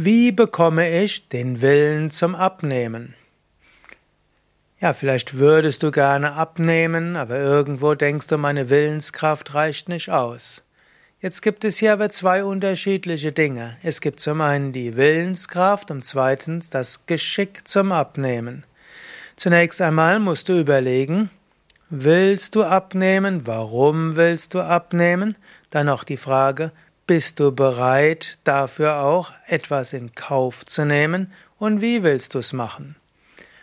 Wie bekomme ich den Willen zum Abnehmen? Ja, vielleicht würdest du gerne abnehmen, aber irgendwo denkst du, meine Willenskraft reicht nicht aus. Jetzt gibt es hier aber zwei unterschiedliche Dinge. Es gibt zum einen die Willenskraft und zweitens das Geschick zum Abnehmen. Zunächst einmal musst du überlegen, willst du abnehmen? Warum willst du abnehmen? Dann auch die Frage, bist du bereit, dafür auch etwas in Kauf zu nehmen? Und wie willst du es machen?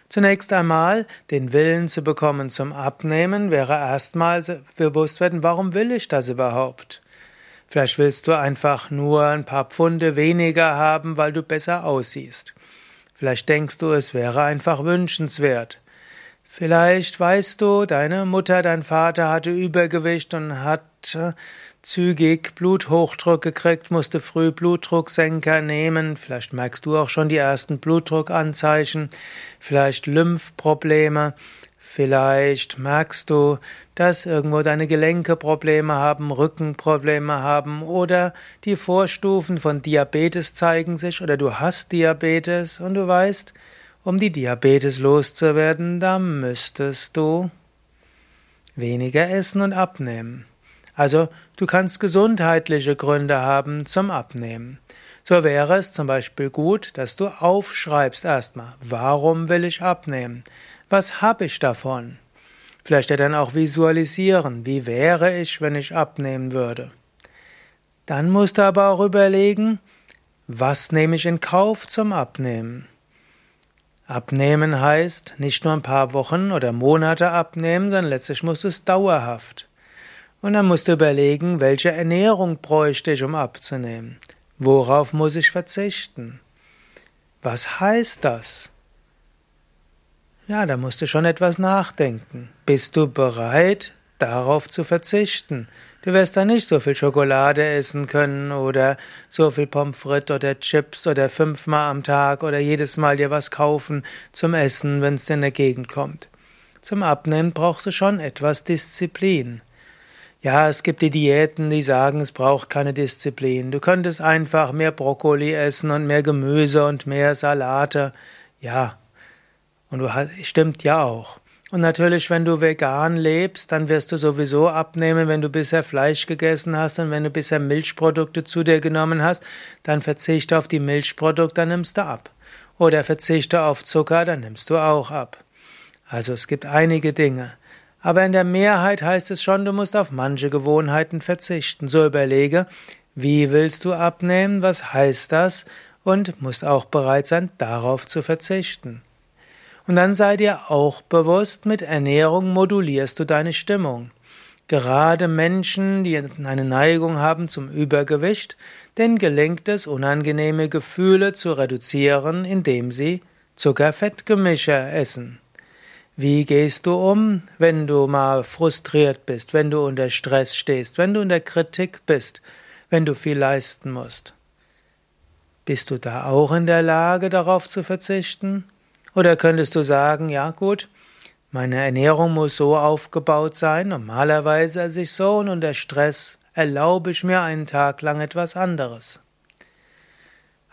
Zunächst einmal den Willen zu bekommen zum Abnehmen wäre erstmal bewusst werden, warum will ich das überhaupt? Vielleicht willst du einfach nur ein paar Pfunde weniger haben, weil du besser aussiehst. Vielleicht denkst du, es wäre einfach wünschenswert. Vielleicht weißt du, deine Mutter, dein Vater hatte Übergewicht und hat äh, zügig Bluthochdruck gekriegt, musste früh Blutdrucksenker nehmen. Vielleicht merkst du auch schon die ersten Blutdruckanzeichen, vielleicht Lymphprobleme. Vielleicht merkst du, dass irgendwo deine Gelenke Probleme haben, Rückenprobleme haben oder die Vorstufen von Diabetes zeigen sich oder du hast Diabetes und du weißt, um die Diabetes loszuwerden, da müsstest du weniger essen und abnehmen. Also du kannst gesundheitliche Gründe haben zum Abnehmen. So wäre es zum Beispiel gut, dass du aufschreibst erstmal, warum will ich abnehmen? Was habe ich davon? Vielleicht ja dann auch visualisieren, wie wäre ich, wenn ich abnehmen würde. Dann musst du aber auch überlegen, was nehme ich in Kauf zum Abnehmen? Abnehmen heißt nicht nur ein paar Wochen oder Monate abnehmen, sondern letztlich musst du es dauerhaft. Und dann musst du überlegen, welche Ernährung bräuchte ich, um abzunehmen? Worauf muss ich verzichten? Was heißt das? Ja, da musst du schon etwas nachdenken. Bist du bereit, darauf zu verzichten? Du wirst dann nicht so viel Schokolade essen können oder so viel Pommes frites oder Chips oder fünfmal am Tag oder jedes Mal dir was kaufen zum Essen, wenn es in der Gegend kommt. Zum Abnehmen brauchst du schon etwas Disziplin. Ja, es gibt die Diäten, die sagen, es braucht keine Disziplin. Du könntest einfach mehr Brokkoli essen und mehr Gemüse und mehr Salate. Ja, und du hast, stimmt ja auch. Und natürlich, wenn du vegan lebst, dann wirst du sowieso abnehmen, wenn du bisher Fleisch gegessen hast und wenn du bisher Milchprodukte zu dir genommen hast, dann verzichte auf die Milchprodukte, dann nimmst du ab. Oder verzichte auf Zucker, dann nimmst du auch ab. Also es gibt einige Dinge. Aber in der Mehrheit heißt es schon, du musst auf manche Gewohnheiten verzichten. So überlege, wie willst du abnehmen, was heißt das und musst auch bereit sein, darauf zu verzichten. Und dann sei dir auch bewusst, mit Ernährung modulierst du deine Stimmung. Gerade Menschen, die eine Neigung haben zum Übergewicht, denen gelingt es, unangenehme Gefühle zu reduzieren, indem sie Zuckerfettgemische essen. Wie gehst du um, wenn du mal frustriert bist, wenn du unter Stress stehst, wenn du unter Kritik bist, wenn du viel leisten musst? Bist du da auch in der Lage, darauf zu verzichten? Oder könntest du sagen, ja gut, meine Ernährung muss so aufgebaut sein, normalerweise als ich so und unter Stress erlaube ich mir einen Tag lang etwas anderes.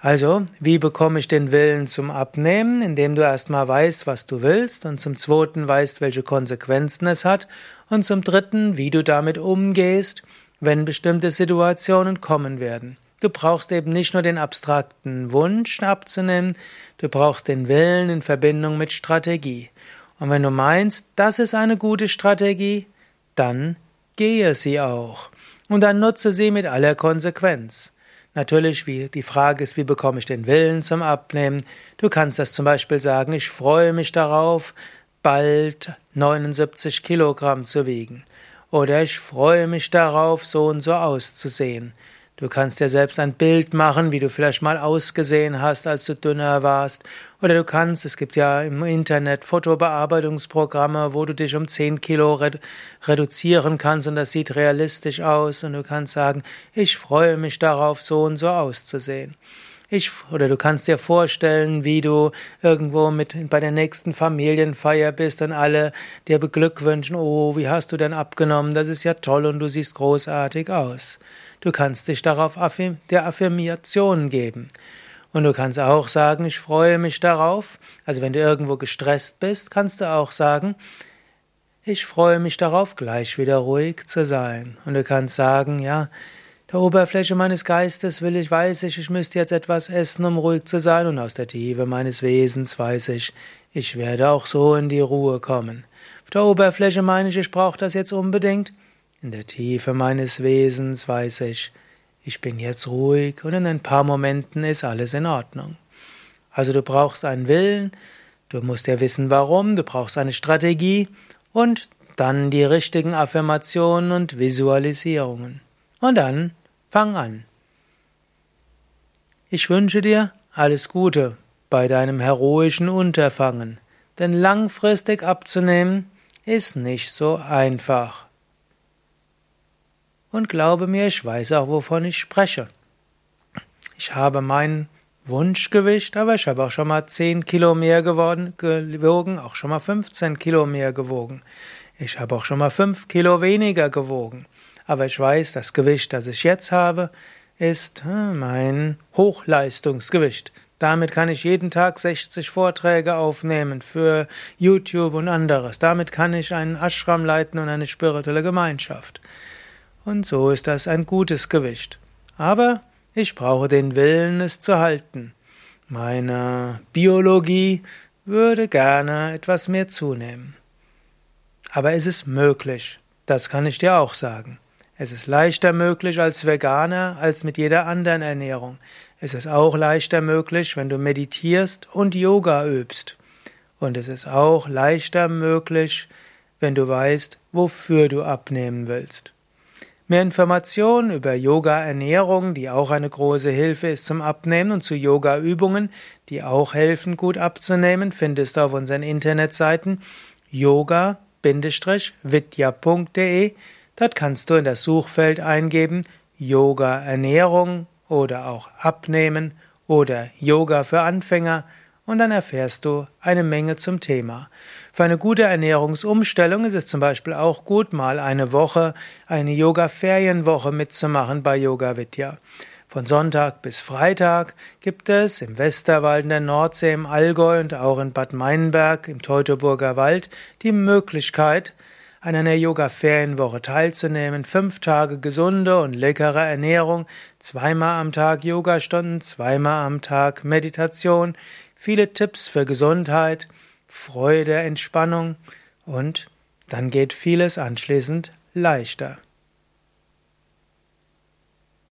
Also, wie bekomme ich den Willen zum Abnehmen? Indem du erstmal weißt, was du willst und zum zweiten weißt, welche Konsequenzen es hat und zum dritten, wie du damit umgehst, wenn bestimmte Situationen kommen werden. Du brauchst eben nicht nur den abstrakten Wunsch abzunehmen, du brauchst den Willen in Verbindung mit Strategie. Und wenn du meinst, das ist eine gute Strategie, dann gehe sie auch. Und dann nutze sie mit aller Konsequenz. Natürlich, wie, die Frage ist, wie bekomme ich den Willen zum Abnehmen? Du kannst das zum Beispiel sagen, ich freue mich darauf, bald 79 Kilogramm zu wiegen. Oder ich freue mich darauf, so und so auszusehen. Du kannst dir selbst ein Bild machen, wie du vielleicht mal ausgesehen hast, als du dünner warst. Oder du kannst, es gibt ja im Internet Fotobearbeitungsprogramme, wo du dich um 10 Kilo redu reduzieren kannst und das sieht realistisch aus. Und du kannst sagen, ich freue mich darauf, so und so auszusehen. Ich, oder du kannst dir vorstellen, wie du irgendwo mit bei der nächsten Familienfeier bist und alle dir beglückwünschen, oh, wie hast du denn abgenommen? Das ist ja toll und du siehst großartig aus. Du kannst dich darauf der Affirmation geben. Und du kannst auch sagen, ich freue mich darauf. Also wenn du irgendwo gestresst bist, kannst du auch sagen, ich freue mich darauf, gleich wieder ruhig zu sein. Und du kannst sagen, ja, der Oberfläche meines Geistes will ich, weiß ich, ich müsste jetzt etwas essen, um ruhig zu sein, und aus der Tiefe meines Wesens weiß ich, ich werde auch so in die Ruhe kommen. Auf der Oberfläche meine ich, ich brauche das jetzt unbedingt. In der Tiefe meines Wesens weiß ich, ich bin jetzt ruhig und in ein paar Momenten ist alles in Ordnung. Also du brauchst einen Willen, du musst ja wissen warum, du brauchst eine Strategie und dann die richtigen Affirmationen und Visualisierungen. Und dann fang an. Ich wünsche dir alles Gute bei deinem heroischen Unterfangen, denn langfristig abzunehmen ist nicht so einfach. Und glaube mir, ich weiß auch, wovon ich spreche. Ich habe mein Wunschgewicht, aber ich habe auch schon mal 10 Kilo mehr geworden, gewogen, auch schon mal 15 Kilo mehr gewogen. Ich habe auch schon mal 5 Kilo weniger gewogen. Aber ich weiß, das Gewicht, das ich jetzt habe, ist hm, mein Hochleistungsgewicht. Damit kann ich jeden Tag 60 Vorträge aufnehmen für YouTube und anderes. Damit kann ich einen Ashram leiten und eine spirituelle Gemeinschaft. Und so ist das ein gutes Gewicht. Aber ich brauche den Willen, es zu halten. Meine Biologie würde gerne etwas mehr zunehmen. Aber es ist möglich. Das kann ich dir auch sagen. Es ist leichter möglich als Veganer als mit jeder anderen Ernährung. Es ist auch leichter möglich, wenn du meditierst und Yoga übst. Und es ist auch leichter möglich, wenn du weißt, wofür du abnehmen willst. Mehr Informationen über Yoga-Ernährung, die auch eine große Hilfe ist zum Abnehmen und zu Yoga-Übungen, die auch helfen, gut abzunehmen, findest du auf unseren Internetseiten yoga-vidya.de. Dort kannst du in das Suchfeld eingeben Yoga-Ernährung oder auch Abnehmen oder Yoga für Anfänger und dann erfährst du eine Menge zum Thema. Für eine gute Ernährungsumstellung ist es zum Beispiel auch gut, mal eine Woche, eine Yoga-Ferienwoche mitzumachen bei Yoga Vidya. Von Sonntag bis Freitag gibt es im Westerwald in der Nordsee, im Allgäu und auch in Bad Meinberg im Teutoburger Wald die Möglichkeit, an einer Yoga-Ferienwoche teilzunehmen, fünf Tage gesunde und leckere Ernährung, zweimal am Tag Yogastunden, zweimal am Tag Meditation, viele Tipps für Gesundheit, Freude, Entspannung. Und dann geht vieles anschließend leichter.